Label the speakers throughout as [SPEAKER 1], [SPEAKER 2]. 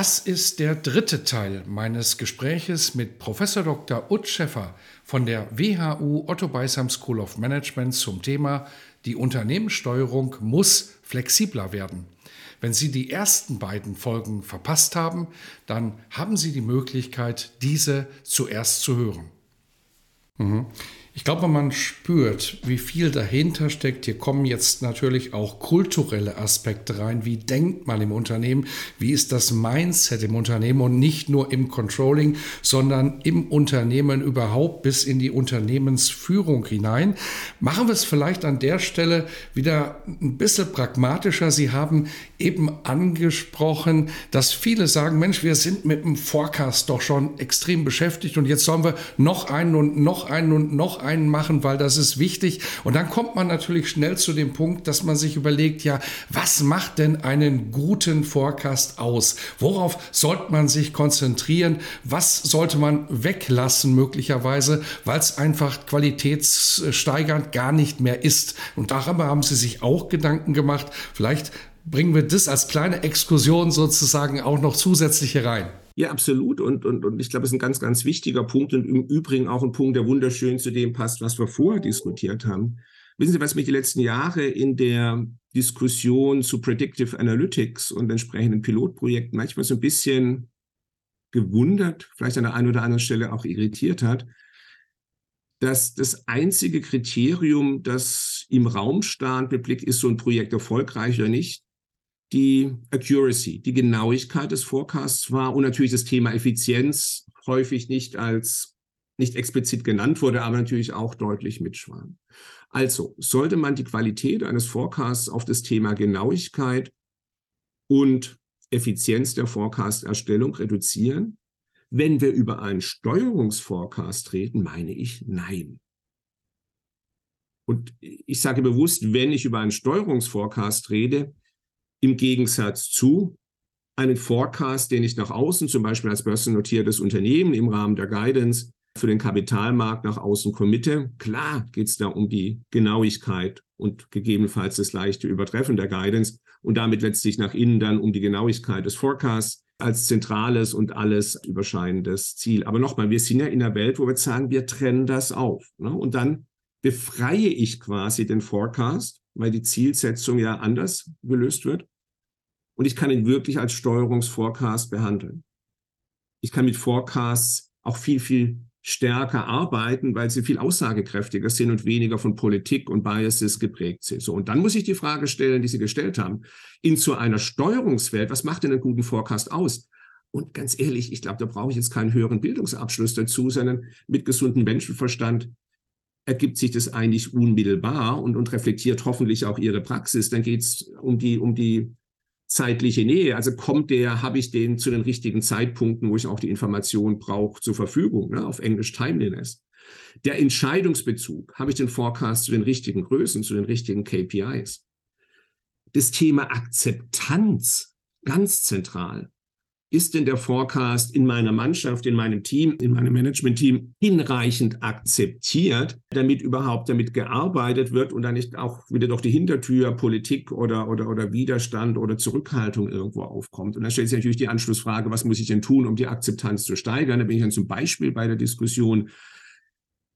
[SPEAKER 1] Das ist der dritte Teil meines Gespräches mit Professor Dr. Ut Schäffer von der WHU Otto Beisam School of Management zum Thema Die Unternehmenssteuerung muss flexibler werden. Wenn Sie die ersten beiden Folgen verpasst haben, dann haben Sie die Möglichkeit, diese zuerst zu hören. Mhm. Ich glaube, man spürt, wie viel dahinter steckt. Hier kommen jetzt natürlich auch kulturelle Aspekte rein. Wie denkt man im Unternehmen? Wie ist das Mindset im Unternehmen? Und nicht nur im Controlling, sondern im Unternehmen überhaupt bis in die Unternehmensführung hinein. Machen wir es vielleicht an der Stelle wieder ein bisschen pragmatischer. Sie haben eben angesprochen, dass viele sagen, Mensch, wir sind mit dem Forecast doch schon extrem beschäftigt und jetzt sollen wir noch einen und noch einen und noch einen machen, weil das ist wichtig. Und dann kommt man natürlich schnell zu dem Punkt, dass man sich überlegt, ja, was macht denn einen guten Forecast aus? Worauf sollte man sich konzentrieren? Was sollte man weglassen möglicherweise, weil es einfach qualitätssteigernd gar nicht mehr ist? Und darüber haben Sie sich auch Gedanken gemacht. Vielleicht bringen wir das als kleine Exkursion sozusagen auch noch zusätzlich hier rein.
[SPEAKER 2] Ja, absolut. Und, und, und ich glaube, es ist ein ganz, ganz wichtiger Punkt und im Übrigen auch ein Punkt, der wunderschön zu dem passt, was wir vorher diskutiert haben. Wissen Sie, was mich die letzten Jahre in der Diskussion zu Predictive Analytics und entsprechenden Pilotprojekten manchmal so ein bisschen gewundert, vielleicht an der einen oder anderen Stelle auch irritiert hat, dass das einzige Kriterium, das im Raum stand mit Blick, ist so ein Projekt erfolgreich oder nicht, die Accuracy, die Genauigkeit des Forecasts war und natürlich das Thema Effizienz häufig nicht als nicht explizit genannt wurde, aber natürlich auch deutlich mitschwang. Also sollte man die Qualität eines Forecasts auf das Thema Genauigkeit und Effizienz der Forecast-Erstellung reduzieren? Wenn wir über einen Steuerungsforecast reden, meine ich nein. Und ich sage bewusst, wenn ich über einen Steuerungsforecast rede, im Gegensatz zu einem Forecast, den ich nach außen, zum Beispiel als börsennotiertes Unternehmen im Rahmen der Guidance für den Kapitalmarkt nach außen committe. Klar geht es da um die Genauigkeit und gegebenenfalls das leichte Übertreffen der Guidance und damit letztlich nach innen dann um die Genauigkeit des Forecasts als zentrales und alles überscheinendes Ziel. Aber nochmal, wir sind ja in einer Welt, wo wir sagen, wir trennen das auf. Ne? Und dann befreie ich quasi den Forecast, weil die Zielsetzung ja anders gelöst wird und ich kann ihn wirklich als Steuerungsforecast behandeln. Ich kann mit Forecasts auch viel, viel stärker arbeiten, weil sie viel aussagekräftiger sind und weniger von Politik und Biases geprägt sind. So, und dann muss ich die Frage stellen, die Sie gestellt haben, in zu einer Steuerungswelt, was macht denn einen guten Forecast aus? Und ganz ehrlich, ich glaube, da brauche ich jetzt keinen höheren Bildungsabschluss dazu, sondern mit gesundem Menschenverstand ergibt sich das eigentlich unmittelbar und, und reflektiert hoffentlich auch Ihre Praxis. Dann geht es um die, um die zeitliche Nähe. Also kommt der, habe ich den zu den richtigen Zeitpunkten, wo ich auch die Information brauche, zur Verfügung, ne? auf Englisch Timeliness. Der Entscheidungsbezug, habe ich den Forecast zu den richtigen Größen, zu den richtigen KPIs. Das Thema Akzeptanz, ganz zentral ist denn der Forecast in meiner Mannschaft, in meinem Team, in meinem Management-Team hinreichend akzeptiert, damit überhaupt damit gearbeitet wird und dann nicht auch wieder durch die Hintertür Politik oder, oder, oder Widerstand oder Zurückhaltung irgendwo aufkommt. Und da stellt sich natürlich die Anschlussfrage, was muss ich denn tun, um die Akzeptanz zu steigern? Da bin ich dann zum Beispiel bei der Diskussion,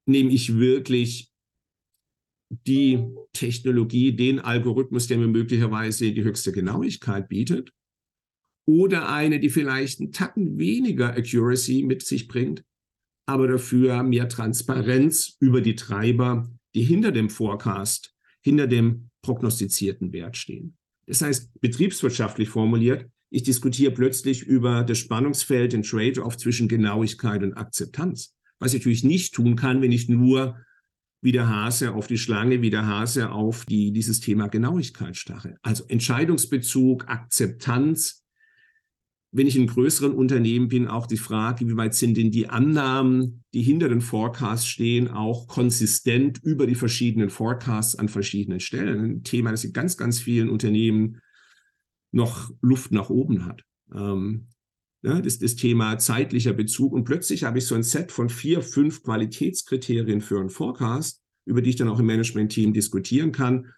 [SPEAKER 2] nehme ich wirklich die Technologie, den Algorithmus, der mir möglicherweise die höchste Genauigkeit bietet, oder eine, die vielleicht einen Tacken weniger Accuracy mit sich bringt, aber dafür mehr Transparenz über die Treiber, die hinter dem Forecast, hinter dem prognostizierten Wert stehen. Das heißt, betriebswirtschaftlich formuliert, ich diskutiere plötzlich über das Spannungsfeld, den Trade-off zwischen Genauigkeit und Akzeptanz. Was ich natürlich nicht tun kann, wenn ich nur wie der Hase auf die Schlange, wie der Hase auf die, dieses Thema Genauigkeit starre. Also Entscheidungsbezug, Akzeptanz. Wenn ich in größeren Unternehmen bin, auch die Frage, wie weit sind denn die Annahmen, die hinter den Forecasts stehen, auch konsistent über die verschiedenen Forecasts an verschiedenen Stellen. Ein Thema, das in ganz, ganz vielen Unternehmen noch Luft nach oben hat. Ähm, ja, das ist das Thema zeitlicher Bezug. Und plötzlich habe ich so ein Set von vier, fünf Qualitätskriterien für einen Forecast, über die ich dann auch im Management-Team diskutieren kann,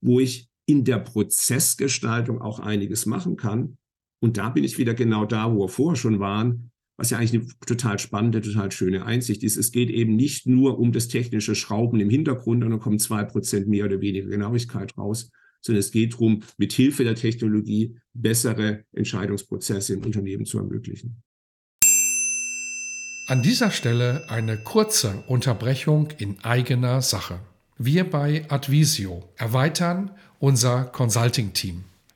[SPEAKER 2] wo ich in der Prozessgestaltung auch einiges machen kann. Und da bin ich wieder genau da, wo wir vorher schon waren, was ja eigentlich eine total spannende, total schöne Einsicht ist. Es geht eben nicht nur um das technische Schrauben im Hintergrund und dann kommen zwei Prozent mehr oder weniger Genauigkeit raus, sondern es geht darum, mit Hilfe der Technologie bessere Entscheidungsprozesse im Unternehmen zu ermöglichen.
[SPEAKER 1] An dieser Stelle eine kurze Unterbrechung in eigener Sache. Wir bei Advisio erweitern unser Consulting-Team.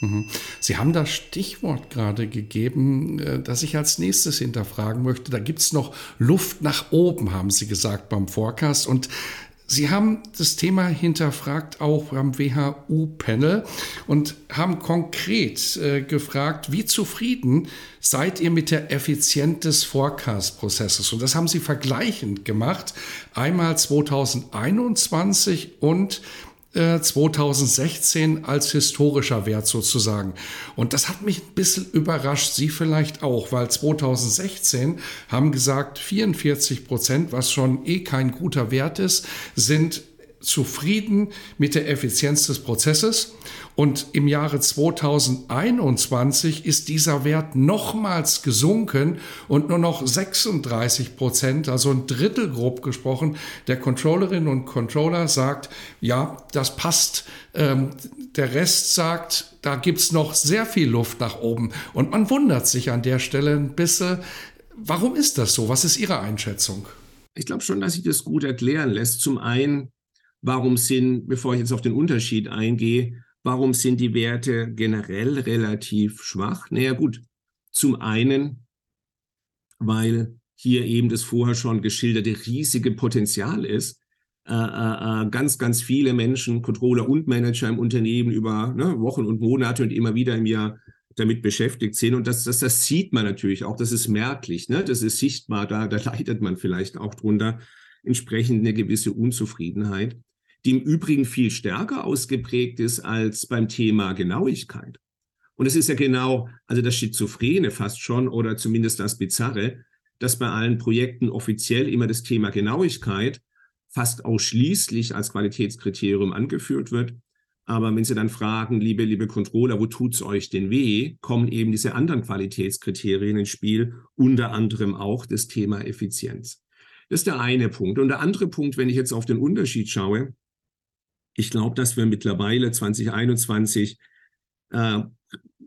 [SPEAKER 1] Mhm. Sie haben das Stichwort gerade gegeben, äh, das ich als nächstes hinterfragen möchte. Da gibt es noch Luft nach oben, haben Sie gesagt beim Forecast. Und Sie haben das Thema hinterfragt auch am WHU-Panel und haben konkret äh, gefragt, wie zufrieden seid ihr mit der Effizienz des Forecast-Prozesses? Und das haben Sie vergleichend gemacht. Einmal 2021 und 2016 äh, als historischer Wert sozusagen. Und das hat mich ein bisschen überrascht, Sie vielleicht auch, weil 2016 haben gesagt, 44 Prozent, was schon eh kein guter Wert ist, sind zufrieden mit der Effizienz des Prozesses. Und im Jahre 2021 ist dieser Wert nochmals gesunken und nur noch 36 Prozent, also ein Drittel grob gesprochen, der Controllerinnen und Controller sagt, ja, das passt. Ähm, der Rest sagt, da gibt's noch sehr viel Luft nach oben. Und man wundert sich an der Stelle ein bisschen, warum ist das so? Was ist Ihre Einschätzung?
[SPEAKER 2] Ich glaube schon, dass sich das gut erklären lässt. Zum einen, warum sind, bevor ich jetzt auf den Unterschied eingehe, Warum sind die Werte generell relativ schwach? Naja gut, zum einen, weil hier eben das vorher schon geschilderte riesige Potenzial ist, äh, äh, äh, ganz, ganz viele Menschen, Controller und Manager im Unternehmen über ne, Wochen und Monate und immer wieder im Jahr damit beschäftigt sind. Und das, das, das sieht man natürlich auch, das ist merklich, ne? das ist sichtbar, da, da leidet man vielleicht auch drunter, entsprechend eine gewisse Unzufriedenheit die im Übrigen viel stärker ausgeprägt ist als beim Thema Genauigkeit. Und es ist ja genau, also das Schizophrene fast schon oder zumindest das Bizarre, dass bei allen Projekten offiziell immer das Thema Genauigkeit fast ausschließlich als Qualitätskriterium angeführt wird. Aber wenn Sie dann fragen, liebe, liebe Controller, wo tut's euch denn weh, kommen eben diese anderen Qualitätskriterien ins Spiel, unter anderem auch das Thema Effizienz. Das ist der eine Punkt. Und der andere Punkt, wenn ich jetzt auf den Unterschied schaue, ich glaube, dass wir mittlerweile 2021 äh,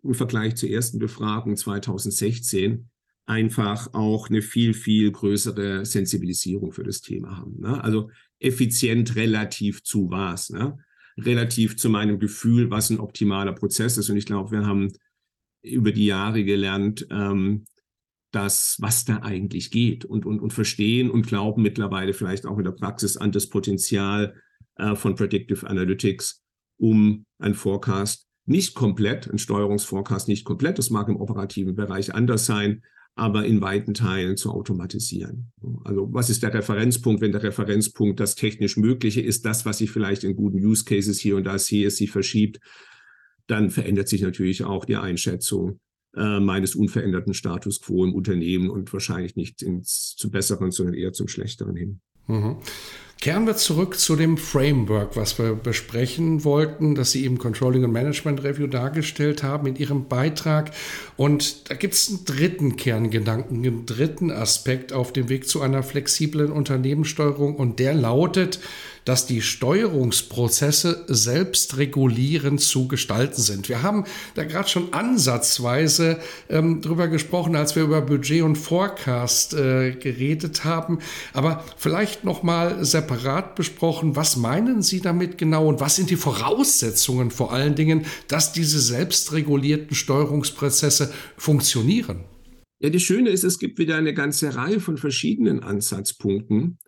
[SPEAKER 2] im Vergleich zur ersten Befragung 2016 einfach auch eine viel, viel größere Sensibilisierung für das Thema haben. Ne? Also effizient relativ zu was, ne? relativ zu meinem Gefühl, was ein optimaler Prozess ist. Und ich glaube, wir haben über die Jahre gelernt, ähm, dass, was da eigentlich geht und, und, und verstehen und glauben mittlerweile vielleicht auch in der Praxis an das Potenzial äh, von Predictive Analytics, um ein Forecast nicht komplett, ein Steuerungsforecast nicht komplett, das mag im operativen Bereich anders sein, aber in weiten Teilen zu automatisieren. Also was ist der Referenzpunkt, wenn der Referenzpunkt das technisch Mögliche ist, das, was ich vielleicht in guten Use Cases hier und da sehe, sich verschiebt, dann verändert sich natürlich auch die Einschätzung äh, meines unveränderten Status quo im Unternehmen und wahrscheinlich nicht ins, zum Besseren, sondern eher zum Schlechteren hin.
[SPEAKER 1] Mhm. Kehren wir zurück zu dem Framework, was wir besprechen wollten, das Sie im Controlling and Management Review dargestellt haben in Ihrem Beitrag. Und da gibt es einen dritten Kerngedanken, einen dritten Aspekt auf dem Weg zu einer flexiblen Unternehmenssteuerung. Und der lautet, dass die Steuerungsprozesse selbstregulierend zu gestalten sind. Wir haben da gerade schon ansatzweise ähm, drüber gesprochen, als wir über Budget und Forecast äh, geredet haben. Aber vielleicht noch mal separat besprochen, was meinen Sie damit genau und was sind die Voraussetzungen vor allen Dingen, dass diese selbstregulierten Steuerungsprozesse funktionieren?
[SPEAKER 2] Ja, das Schöne ist, es gibt wieder eine ganze Reihe von verschiedenen Ansatzpunkten.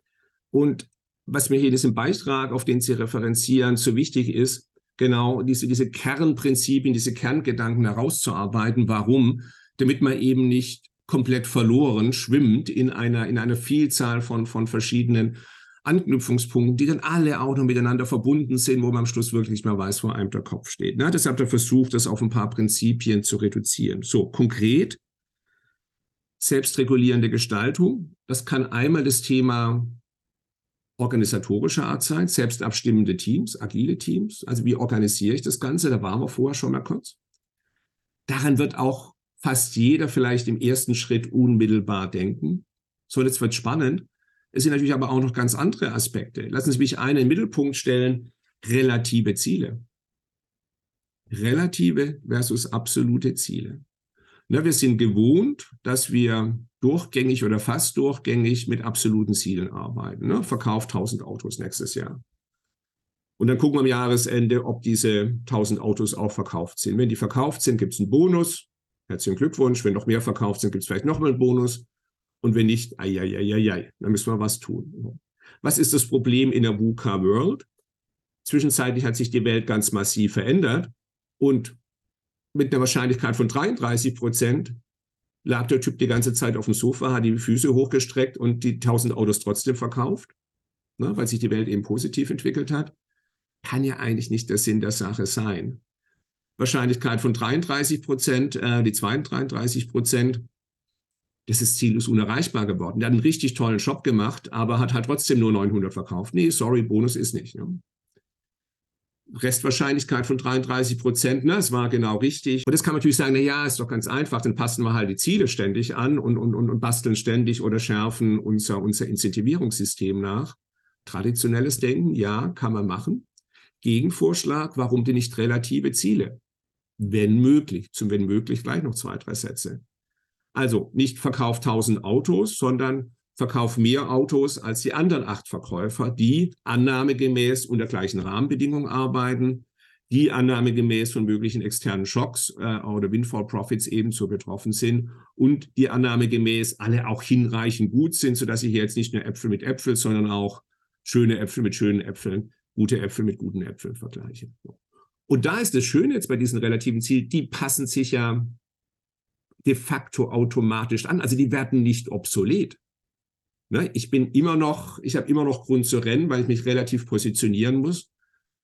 [SPEAKER 2] Und was mir hier in diesem Beitrag, auf den Sie referenzieren, so wichtig ist, genau diese, diese Kernprinzipien, diese Kerngedanken herauszuarbeiten. Warum? Damit man eben nicht komplett verloren schwimmt in einer, in einer Vielzahl von, von verschiedenen Anknüpfungspunkten, die dann alle auch noch miteinander verbunden sind, wo man am Schluss wirklich nicht mehr weiß, wo einem der Kopf steht. Ne? Deshalb der Versuch, das auf ein paar Prinzipien zu reduzieren. So, konkret, selbstregulierende Gestaltung. Das kann einmal das Thema organisatorischer Art sein, selbstabstimmende Teams, agile Teams. Also wie organisiere ich das Ganze? Da waren wir vorher schon mal kurz. Daran wird auch fast jeder vielleicht im ersten Schritt unmittelbar denken. So, jetzt wird spannend. Es sind natürlich aber auch noch ganz andere Aspekte. Lassen Sie mich einen Mittelpunkt stellen. Relative Ziele. Relative versus absolute Ziele. Na, wir sind gewohnt, dass wir durchgängig oder fast durchgängig mit absoluten Zielen arbeiten. Ne? Verkauft 1000 Autos nächstes Jahr. Und dann gucken wir am Jahresende, ob diese 1000 Autos auch verkauft sind. Wenn die verkauft sind, gibt es einen Bonus. Herzlichen Glückwunsch. Wenn noch mehr verkauft sind, gibt es vielleicht nochmal einen Bonus. Und wenn nicht, ai, ai, ai, ai, dann müssen wir was tun. Was ist das Problem in der VUCA World? Zwischenzeitlich hat sich die Welt ganz massiv verändert und mit einer Wahrscheinlichkeit von 33 Prozent lag der Typ die ganze Zeit auf dem Sofa, hat die Füße hochgestreckt und die 1000 Autos trotzdem verkauft, ne, weil sich die Welt eben positiv entwickelt hat. Kann ja eigentlich nicht der Sinn der Sache sein. Wahrscheinlichkeit von 33 Prozent, äh, die 32 Prozent, das ist Ziel ist unerreichbar geworden. Der hat einen richtig tollen Job gemacht, aber hat halt trotzdem nur 900 verkauft. Nee, sorry, Bonus ist nicht. Ne? Restwahrscheinlichkeit von 33 Prozent, ne, es war genau richtig. Und das kann man natürlich sagen, na ja, ist doch ganz einfach, dann passen wir halt die Ziele ständig an und, und, und, und basteln ständig oder schärfen unser, unser Incentivierungssystem nach. Traditionelles Denken, ja, kann man machen. Gegenvorschlag, warum denn nicht relative Ziele? Wenn möglich, zum wenn möglich gleich noch zwei, drei Sätze. Also nicht verkauft 1000 Autos, sondern verkaufen mehr Autos als die anderen acht Verkäufer, die annahmegemäß unter gleichen Rahmenbedingungen arbeiten, die annahmegemäß von möglichen externen Schocks äh, oder Windfall Profits ebenso betroffen sind und die annahmegemäß alle auch hinreichend gut sind, sodass ich hier jetzt nicht nur Äpfel mit Äpfel, sondern auch schöne Äpfel mit schönen Äpfeln, gute Äpfel mit guten Äpfeln vergleiche. Und da ist das Schöne jetzt bei diesen relativen Zielen, die passen sich ja de facto automatisch an. Also die werden nicht obsolet. Ne? Ich bin immer noch, ich habe immer noch Grund zu rennen, weil ich mich relativ positionieren muss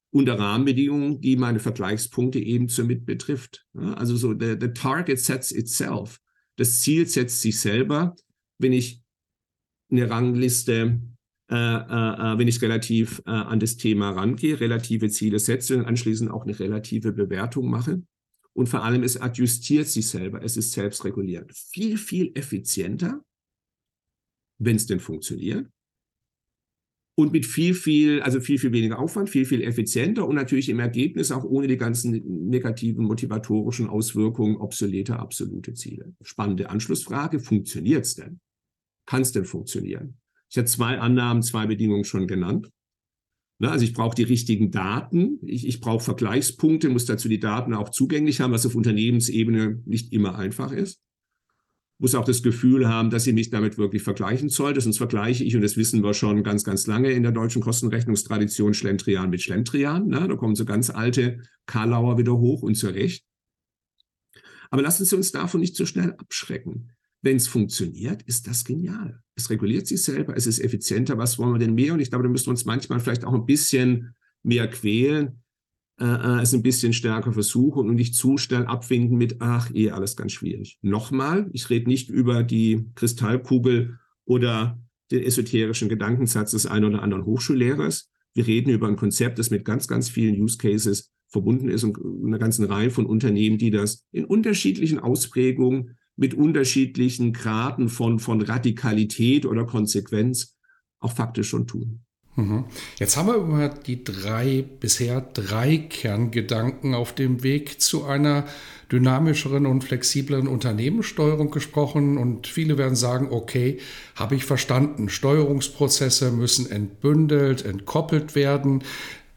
[SPEAKER 2] unter Rahmenbedingungen, die meine Vergleichspunkte eben somit betrifft. Ne? Also so, the, the target sets itself. Das Ziel setzt sich selber, wenn ich eine Rangliste, äh, äh, äh wenn ich relativ äh, an das Thema rangehe, relative Ziele setze und anschließend auch eine relative Bewertung mache. Und vor allem, es adjustiert sich selber, es ist selbstregulierend. Viel, viel effizienter wenn es denn funktioniert. Und mit viel, viel, also viel, viel weniger Aufwand, viel, viel effizienter und natürlich im Ergebnis auch ohne die ganzen negativen motivatorischen Auswirkungen obsoleter absolute Ziele. Spannende Anschlussfrage, funktioniert es denn? Kann es denn funktionieren? Ich habe zwei Annahmen, zwei Bedingungen schon genannt. Na, also ich brauche die richtigen Daten, ich, ich brauche Vergleichspunkte, muss dazu die Daten auch zugänglich haben, was auf Unternehmensebene nicht immer einfach ist muss auch das Gefühl haben, dass sie mich damit wirklich vergleichen sollte. Sonst vergleiche ich, und das wissen wir schon ganz, ganz lange in der deutschen Kostenrechnungstradition, Schlendrian mit Schlendrian. Ne? Da kommen so ganz alte Karlauer wieder hoch und zurecht. Aber lassen Sie uns davon nicht so schnell abschrecken. Wenn es funktioniert, ist das genial. Es reguliert sich selber, es ist effizienter. Was wollen wir denn mehr? Und ich glaube, da müssen wir uns manchmal vielleicht auch ein bisschen mehr quälen äh, äh, es ein bisschen stärker versuchen und nicht zu schnell abwinken mit, ach, eh alles ganz schwierig. Nochmal, ich rede nicht über die Kristallkugel oder den esoterischen Gedankensatz des einen oder anderen Hochschullehrers. Wir reden über ein Konzept, das mit ganz, ganz vielen Use Cases verbunden ist und einer ganzen Reihe von Unternehmen, die das in unterschiedlichen Ausprägungen mit unterschiedlichen Graden von, von Radikalität oder Konsequenz auch faktisch schon tun.
[SPEAKER 1] Mhm. Jetzt haben wir über die drei, bisher drei Kerngedanken auf dem Weg zu einer dynamischeren und flexibleren Unternehmenssteuerung gesprochen und viele werden sagen, okay, habe ich verstanden, Steuerungsprozesse müssen entbündelt, entkoppelt werden.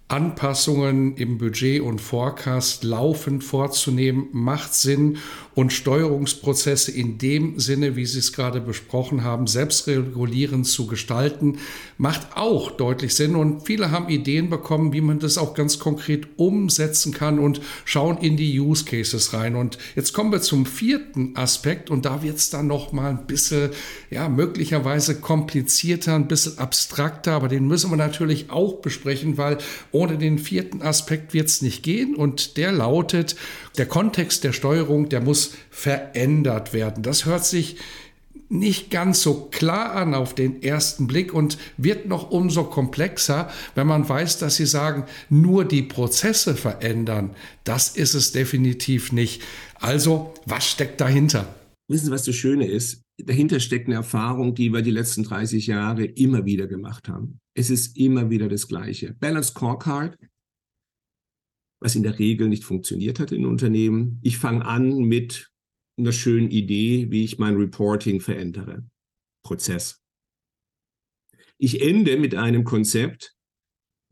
[SPEAKER 1] Anpassungen im Budget und Forecast laufend vorzunehmen, macht Sinn und Steuerungsprozesse in dem Sinne, wie Sie es gerade besprochen haben, selbstregulierend zu gestalten, macht auch deutlich Sinn. Und viele haben Ideen bekommen, wie man das auch ganz konkret umsetzen kann und schauen in die Use Cases rein. Und jetzt kommen wir zum vierten Aspekt und da wird es dann noch mal ein bisschen, ja, möglicherweise komplizierter, ein bisschen abstrakter, aber den müssen wir natürlich auch besprechen, weil ohne den vierten Aspekt wird es nicht gehen und der lautet, der Kontext der Steuerung, der muss verändert werden. Das hört sich nicht ganz so klar an auf den ersten Blick und wird noch umso komplexer, wenn man weiß, dass Sie sagen, nur die Prozesse verändern. Das ist es definitiv nicht. Also, was steckt dahinter?
[SPEAKER 2] Wissen Sie, was das Schöne ist? Dahinter steckt eine Erfahrung, die wir die letzten 30 Jahre immer wieder gemacht haben. Es ist immer wieder das Gleiche. Balance Scorecard was in der Regel nicht funktioniert hat in Unternehmen. Ich fange an mit einer schönen Idee, wie ich mein Reporting verändere. Prozess. Ich ende mit einem Konzept,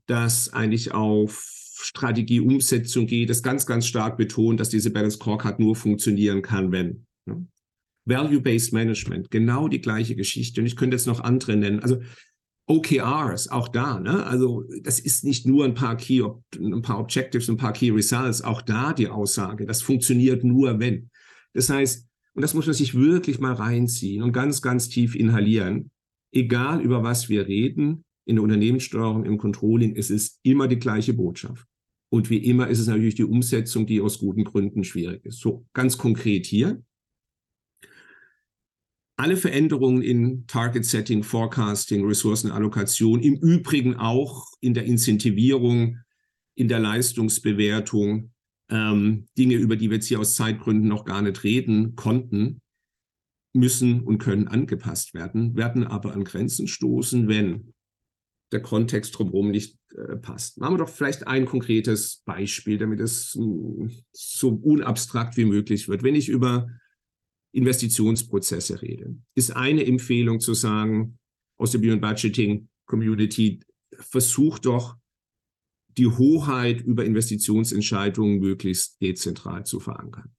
[SPEAKER 2] das eigentlich auf Strategieumsetzung geht, das ganz, ganz stark betont, dass diese Balance Scorecard nur funktionieren kann, wenn. Ne? Value-Based Management, genau die gleiche Geschichte. Und ich könnte jetzt noch andere nennen. Also OKRs, auch da, ne? Also das ist nicht nur ein paar Key, ein paar Objectives, ein paar Key Results, auch da die Aussage, das funktioniert nur wenn. Das heißt, und das muss man sich wirklich mal reinziehen und ganz, ganz tief inhalieren, egal über was wir reden, in der Unternehmenssteuerung, im Controlling, es ist immer die gleiche Botschaft. Und wie immer ist es natürlich die Umsetzung, die aus guten Gründen schwierig ist. So ganz konkret hier alle Veränderungen in Target Setting, Forecasting, Ressourcenallokation, im Übrigen auch in der Incentivierung, in der Leistungsbewertung, ähm, Dinge, über die wir jetzt hier aus Zeitgründen noch gar nicht reden konnten, müssen und können angepasst werden, werden aber an Grenzen stoßen, wenn der Kontext drumherum nicht äh, passt. Machen wir doch vielleicht ein konkretes Beispiel, damit es mh, hm, so unabstrakt wie möglich wird. Wenn ich über Investitionsprozesse rede, ist eine Empfehlung zu sagen, aus der Beyond Budgeting Community, versucht doch die Hoheit über Investitionsentscheidungen möglichst dezentral zu verankern.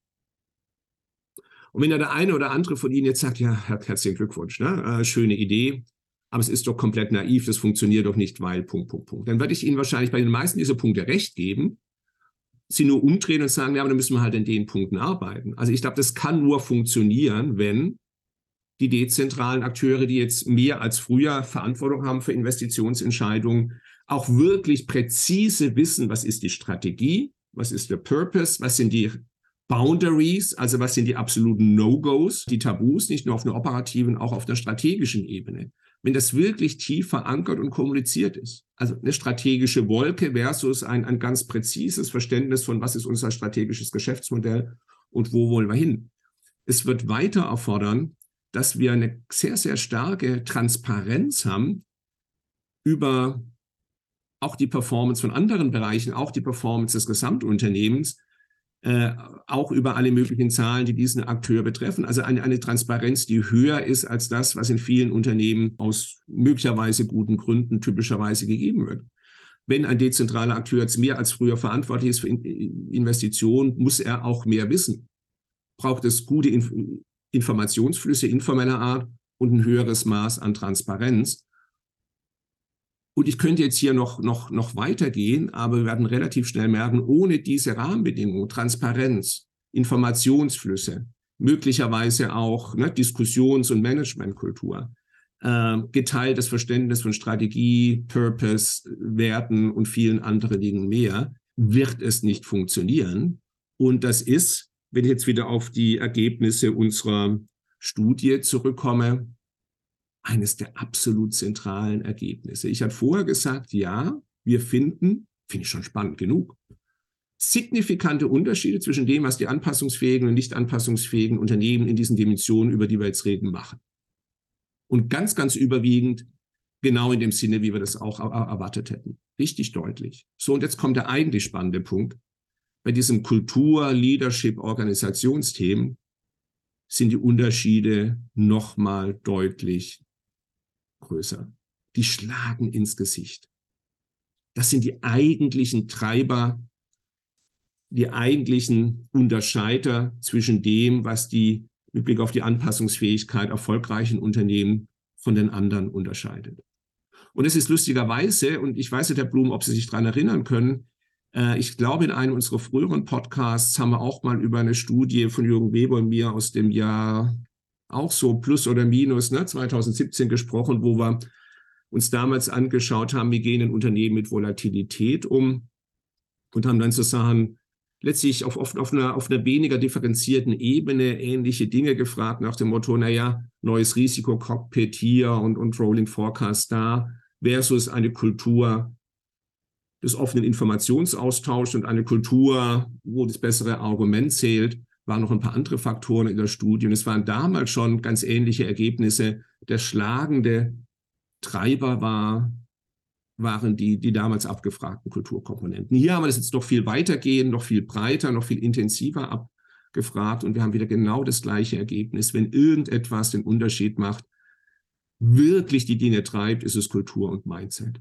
[SPEAKER 2] Und wenn ja der eine oder andere von Ihnen jetzt sagt, ja, herzlichen Glückwunsch, ne? Äh, schöne Idee, aber es ist doch komplett naiv, das funktioniert doch nicht, weil Punkt, Punkt, Punkt. Dann werde ich Ihnen wahrscheinlich bei den meisten dieser Punkte recht geben, sie nur umdrehen und sagen, ja, aber dann müssen wir halt in den Punkten arbeiten. Also ich glaube, das kann nur funktionieren, wenn die dezentralen Akteure, die jetzt mehr als früher Verantwortung haben für Investitionsentscheidungen, auch wirklich präzise wissen, was ist die Strategie, was ist der Purpose, was sind die Boundaries, also was sind die absoluten No-Gos, die Tabus, nicht nur auf einer operativen, auch auf einer strategischen Ebene wenn das wirklich tief verankert und kommuniziert ist. Also eine strategische Wolke versus ein, ein ganz präzises Verständnis von, was ist unser strategisches Geschäftsmodell und wo wollen wir hin. Es wird weiter erfordern, dass wir eine sehr, sehr starke Transparenz haben über auch die Performance von anderen Bereichen, auch die Performance des Gesamtunternehmens, äh, auch über alle möglichen Zahlen, die diesen Akteur betreffen. Also eine, eine Transparenz, die höher ist als das, was in vielen Unternehmen aus möglicherweise guten Gründen typischerweise gegeben wird. Wenn ein dezentraler Akteur jetzt mehr als früher verantwortlich ist für Investitionen, muss er auch mehr wissen. Braucht es gute Inf Informationsflüsse informeller Art und ein höheres Maß an Transparenz. Und ich könnte jetzt hier noch, noch, noch weitergehen, aber wir werden relativ schnell merken, ohne diese Rahmenbedingungen, Transparenz, Informationsflüsse, möglicherweise auch ne, Diskussions- und Managementkultur, äh, geteiltes Verständnis von Strategie, Purpose, Werten und vielen anderen Dingen mehr, wird es nicht funktionieren. Und das ist, wenn ich jetzt wieder auf die Ergebnisse unserer Studie zurückkomme, eines der absolut zentralen Ergebnisse. Ich hatte vorher gesagt, ja, wir finden, finde ich schon spannend genug, signifikante Unterschiede zwischen dem, was die anpassungsfähigen und nicht anpassungsfähigen Unternehmen in diesen Dimensionen, über die wir jetzt reden, machen. Und ganz, ganz überwiegend genau in dem Sinne, wie wir das auch erwartet hätten. Richtig deutlich. So, und jetzt kommt der eigentlich spannende Punkt. Bei diesem Kultur-, Leadership-, Organisationsthemen sind die Unterschiede nochmal deutlich größer. Die schlagen ins Gesicht. Das sind die eigentlichen Treiber, die eigentlichen Unterscheider zwischen dem, was die mit Blick auf die Anpassungsfähigkeit erfolgreichen Unternehmen von den anderen unterscheidet. Und es ist lustigerweise, und ich weiß nicht, Herr Blum, ob Sie sich daran erinnern können, äh, ich glaube, in einem unserer früheren Podcasts haben wir auch mal über eine Studie von Jürgen Weber und mir aus dem Jahr auch so plus oder minus ne, 2017 gesprochen, wo wir uns damals angeschaut haben, wie gehen ein Unternehmen mit Volatilität um und haben dann sozusagen letztlich auf, auf, auf, einer, auf einer weniger differenzierten Ebene ähnliche Dinge gefragt nach dem Motto, naja, neues Risiko-Cockpit hier und, und Rolling Forecast da versus eine Kultur des offenen Informationsaustauschs und eine Kultur, wo das bessere Argument zählt, waren noch ein paar andere Faktoren in der Studie. Und es waren damals schon ganz ähnliche Ergebnisse. Der schlagende Treiber war, waren die, die damals abgefragten Kulturkomponenten. Hier haben wir das jetzt noch viel weitergehen, noch viel breiter, noch viel intensiver abgefragt. Und wir haben wieder genau das gleiche Ergebnis. Wenn irgendetwas den Unterschied macht, wirklich die Dinge treibt, ist es Kultur und Mindset.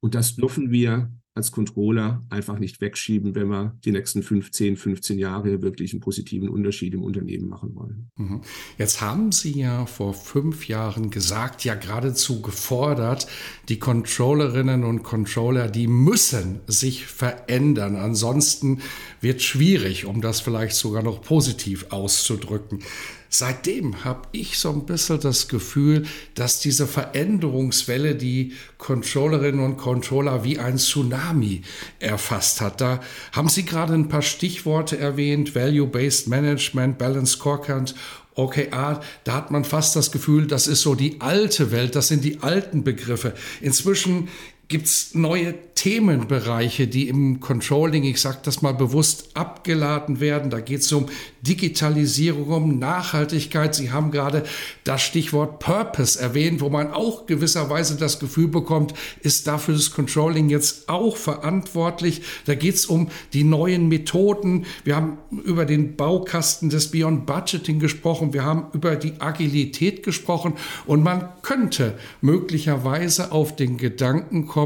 [SPEAKER 2] Und das dürfen wir als Controller einfach nicht wegschieben, wenn wir die nächsten 15, 15 Jahre wirklich einen positiven Unterschied im Unternehmen machen wollen.
[SPEAKER 1] Mhm. Jetzt haben Sie ja vor fünf Jahren gesagt, ja geradezu gefordert, die Controllerinnen und Controller, die müssen sich verändern. Ansonsten wird schwierig, um das vielleicht sogar noch positiv auszudrücken. Seitdem habe ich so ein bisschen das Gefühl, dass diese Veränderungswelle die Controllerinnen und Controller wie ein Tsunami erfasst hat. Da haben Sie gerade ein paar Stichworte erwähnt, Value-Based Management, Balance Scorecard OKR, da hat man fast das Gefühl, das ist so die alte Welt, das sind die alten Begriffe. Inzwischen gibt es neue Themenbereiche, die im Controlling, ich sage das mal bewusst, abgeladen werden. Da geht es um Digitalisierung, um Nachhaltigkeit. Sie haben gerade das Stichwort Purpose erwähnt, wo man auch gewisserweise das Gefühl bekommt, ist dafür das Controlling jetzt auch verantwortlich. Da geht es um die neuen Methoden. Wir haben über den Baukasten des Beyond Budgeting gesprochen. Wir haben über die Agilität gesprochen. Und man könnte möglicherweise auf den Gedanken kommen,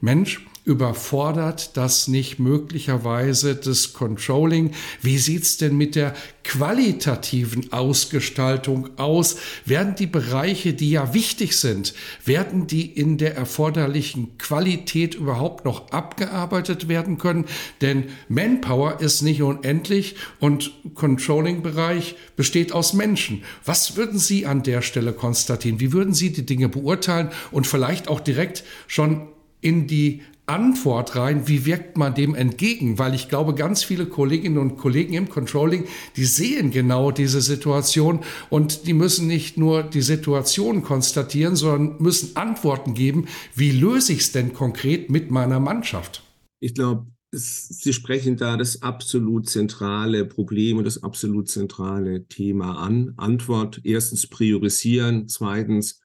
[SPEAKER 1] Mensch, Überfordert das nicht möglicherweise das Controlling? Wie sieht es denn mit der qualitativen Ausgestaltung aus? Werden die Bereiche, die ja wichtig sind, werden die in der erforderlichen Qualität überhaupt noch abgearbeitet werden können? Denn Manpower ist nicht unendlich und Controlling-Bereich besteht aus Menschen. Was würden Sie an der Stelle konstatieren? Wie würden Sie die Dinge beurteilen und vielleicht auch direkt schon in die Antwort rein, wie wirkt man dem entgegen? Weil ich glaube, ganz viele Kolleginnen und Kollegen im Controlling, die sehen genau diese Situation und die müssen nicht nur die Situation konstatieren, sondern müssen Antworten geben, wie löse ich es denn konkret mit meiner Mannschaft?
[SPEAKER 2] Ich glaube, Sie sprechen da das absolut zentrale Problem und das absolut zentrale Thema an. Antwort, erstens priorisieren, zweitens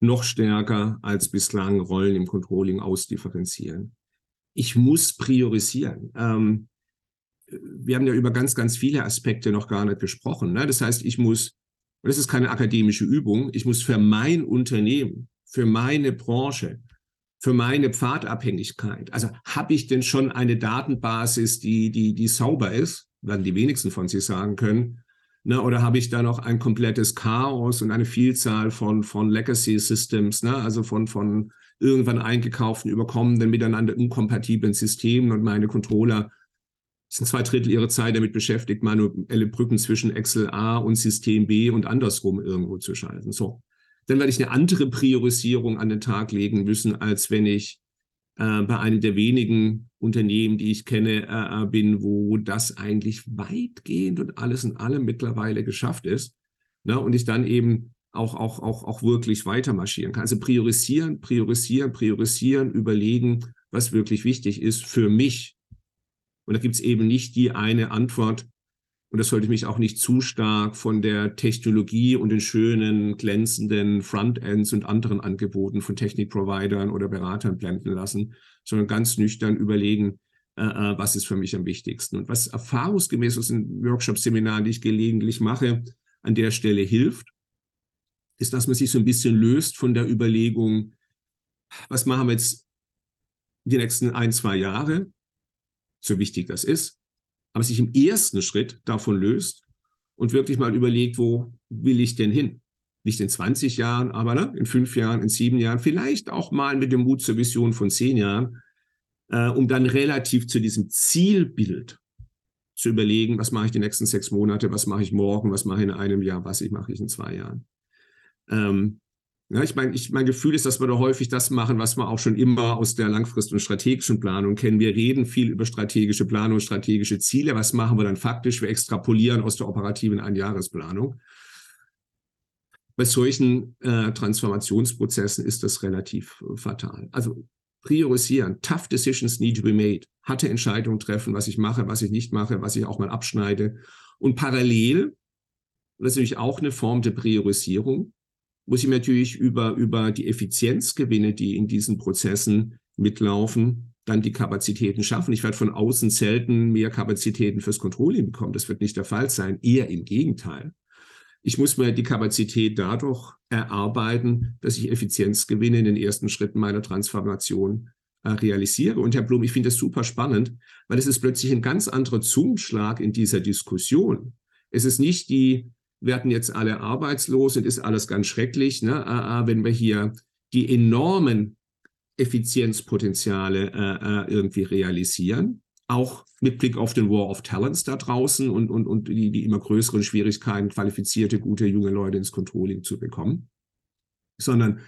[SPEAKER 2] noch stärker als bislang Rollen im Controlling ausdifferenzieren. Ich muss priorisieren. Ähm, wir haben ja über ganz, ganz viele Aspekte noch gar nicht gesprochen. Ne? Das heißt, ich muss, und das ist keine akademische Übung, ich muss für mein Unternehmen, für meine Branche, für meine Pfadabhängigkeit, also habe ich denn schon eine Datenbasis, die, die, die sauber ist, werden die wenigsten von Sie sagen können, Ne, oder habe ich da noch ein komplettes Chaos und eine Vielzahl von, von Legacy Systems, ne, also von, von irgendwann eingekauften, überkommenen, miteinander inkompatiblen Systemen und meine Controller sind zwei Drittel ihrer Zeit damit beschäftigt, manuelle Brücken zwischen Excel A und System B und andersrum irgendwo zu schalten. So. Dann werde ich eine andere Priorisierung an den Tag legen müssen, als wenn ich äh, bei einem der wenigen Unternehmen, die ich kenne, äh, äh, bin, wo das eigentlich weitgehend und alles in allem mittlerweile geschafft ist. Ne? Und ich dann eben auch, auch, auch, auch wirklich weiter marschieren kann. Also priorisieren, priorisieren, priorisieren, überlegen, was wirklich wichtig ist für mich. Und da gibt es eben nicht die eine Antwort, und das sollte mich auch nicht zu stark von der Technologie und den schönen, glänzenden Frontends und anderen Angeboten von Technikprovidern oder Beratern blenden lassen, sondern ganz nüchtern überlegen, äh, äh, was ist für mich am wichtigsten. Und was erfahrungsgemäß aus den Workshop-Seminaren, die ich gelegentlich mache, an der Stelle hilft, ist, dass man sich so ein bisschen löst von der Überlegung, was machen wir jetzt die nächsten ein, zwei Jahre, so wichtig das ist, aber sich im ersten Schritt davon löst und wirklich mal überlegt, wo will ich denn hin? Nicht in 20 Jahren, aber ne, in fünf Jahren, in sieben Jahren, vielleicht auch mal mit dem Mut zur Vision von zehn Jahren, äh, um dann relativ zu diesem Zielbild zu überlegen, was mache ich die nächsten sechs Monate, was mache ich morgen, was mache ich in einem Jahr, was ich mache ich in zwei Jahren. Ähm, ja, ich meine, ich, mein Gefühl ist, dass wir da häufig das machen, was wir auch schon immer aus der langfrist- und strategischen Planung kennen. Wir reden viel über strategische Planung, strategische Ziele. Was machen wir dann faktisch? Wir extrapolieren aus der operativen Einjahresplanung. Bei solchen äh, Transformationsprozessen ist das relativ äh, fatal. Also priorisieren, tough decisions need to be made, harte Entscheidungen treffen, was ich mache, was ich nicht mache, was ich auch mal abschneide. Und parallel, das ist natürlich auch eine Form der Priorisierung, muss ich natürlich über, über die Effizienzgewinne, die in diesen Prozessen mitlaufen, dann die Kapazitäten schaffen. Ich werde von außen selten mehr Kapazitäten fürs Controlling bekommen. Das wird nicht der Fall sein, eher im Gegenteil. Ich muss mir die Kapazität dadurch erarbeiten, dass ich Effizienzgewinne in den ersten Schritten meiner Transformation äh, realisiere. Und Herr Blum, ich finde das super spannend, weil es ist plötzlich ein ganz anderer Zungenschlag in dieser Diskussion. Es ist nicht die werden jetzt alle arbeitslos und ist alles ganz schrecklich, ne? Äh, äh, wenn wir hier die enormen Effizienzpotenziale äh, irgendwie realisieren, auch mit Blick auf den War of Talents da draußen und, und, und die, die immer größeren Schwierigkeiten, qualifizierte, gute junge Leute ins Controlling zu bekommen, sondern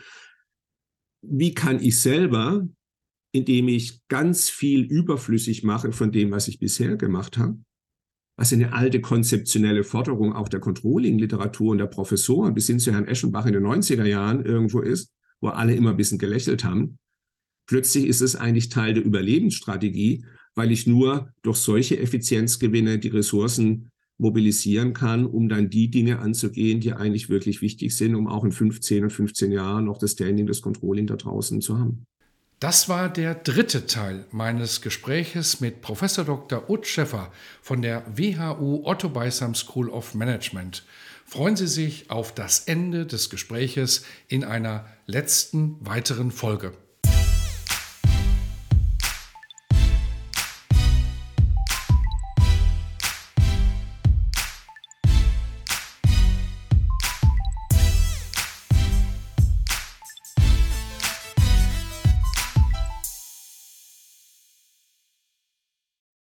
[SPEAKER 2] wie kann ich selber, indem ich ganz viel überflüssig mache von dem, was ich bisher gemacht habe, was eine alte konzeptionelle Forderung auch der Controlling-Literatur und der Professoren bis hin zu Herrn Eschenbach in den 90er Jahren irgendwo ist, wo alle immer ein bisschen gelächelt haben. Plötzlich ist es eigentlich Teil der Überlebensstrategie, weil ich nur durch solche Effizienzgewinne die Ressourcen mobilisieren kann, um dann die Dinge anzugehen, die eigentlich wirklich wichtig sind, um auch in 15 und 15 Jahren noch das Standing des Controlling da draußen zu haben.
[SPEAKER 1] Das war der dritte Teil meines Gespräches mit Professor Dr. Ut Schäffer von der WHU Otto Beisam School of Management. Freuen Sie sich auf das Ende des Gespräches in einer letzten weiteren Folge.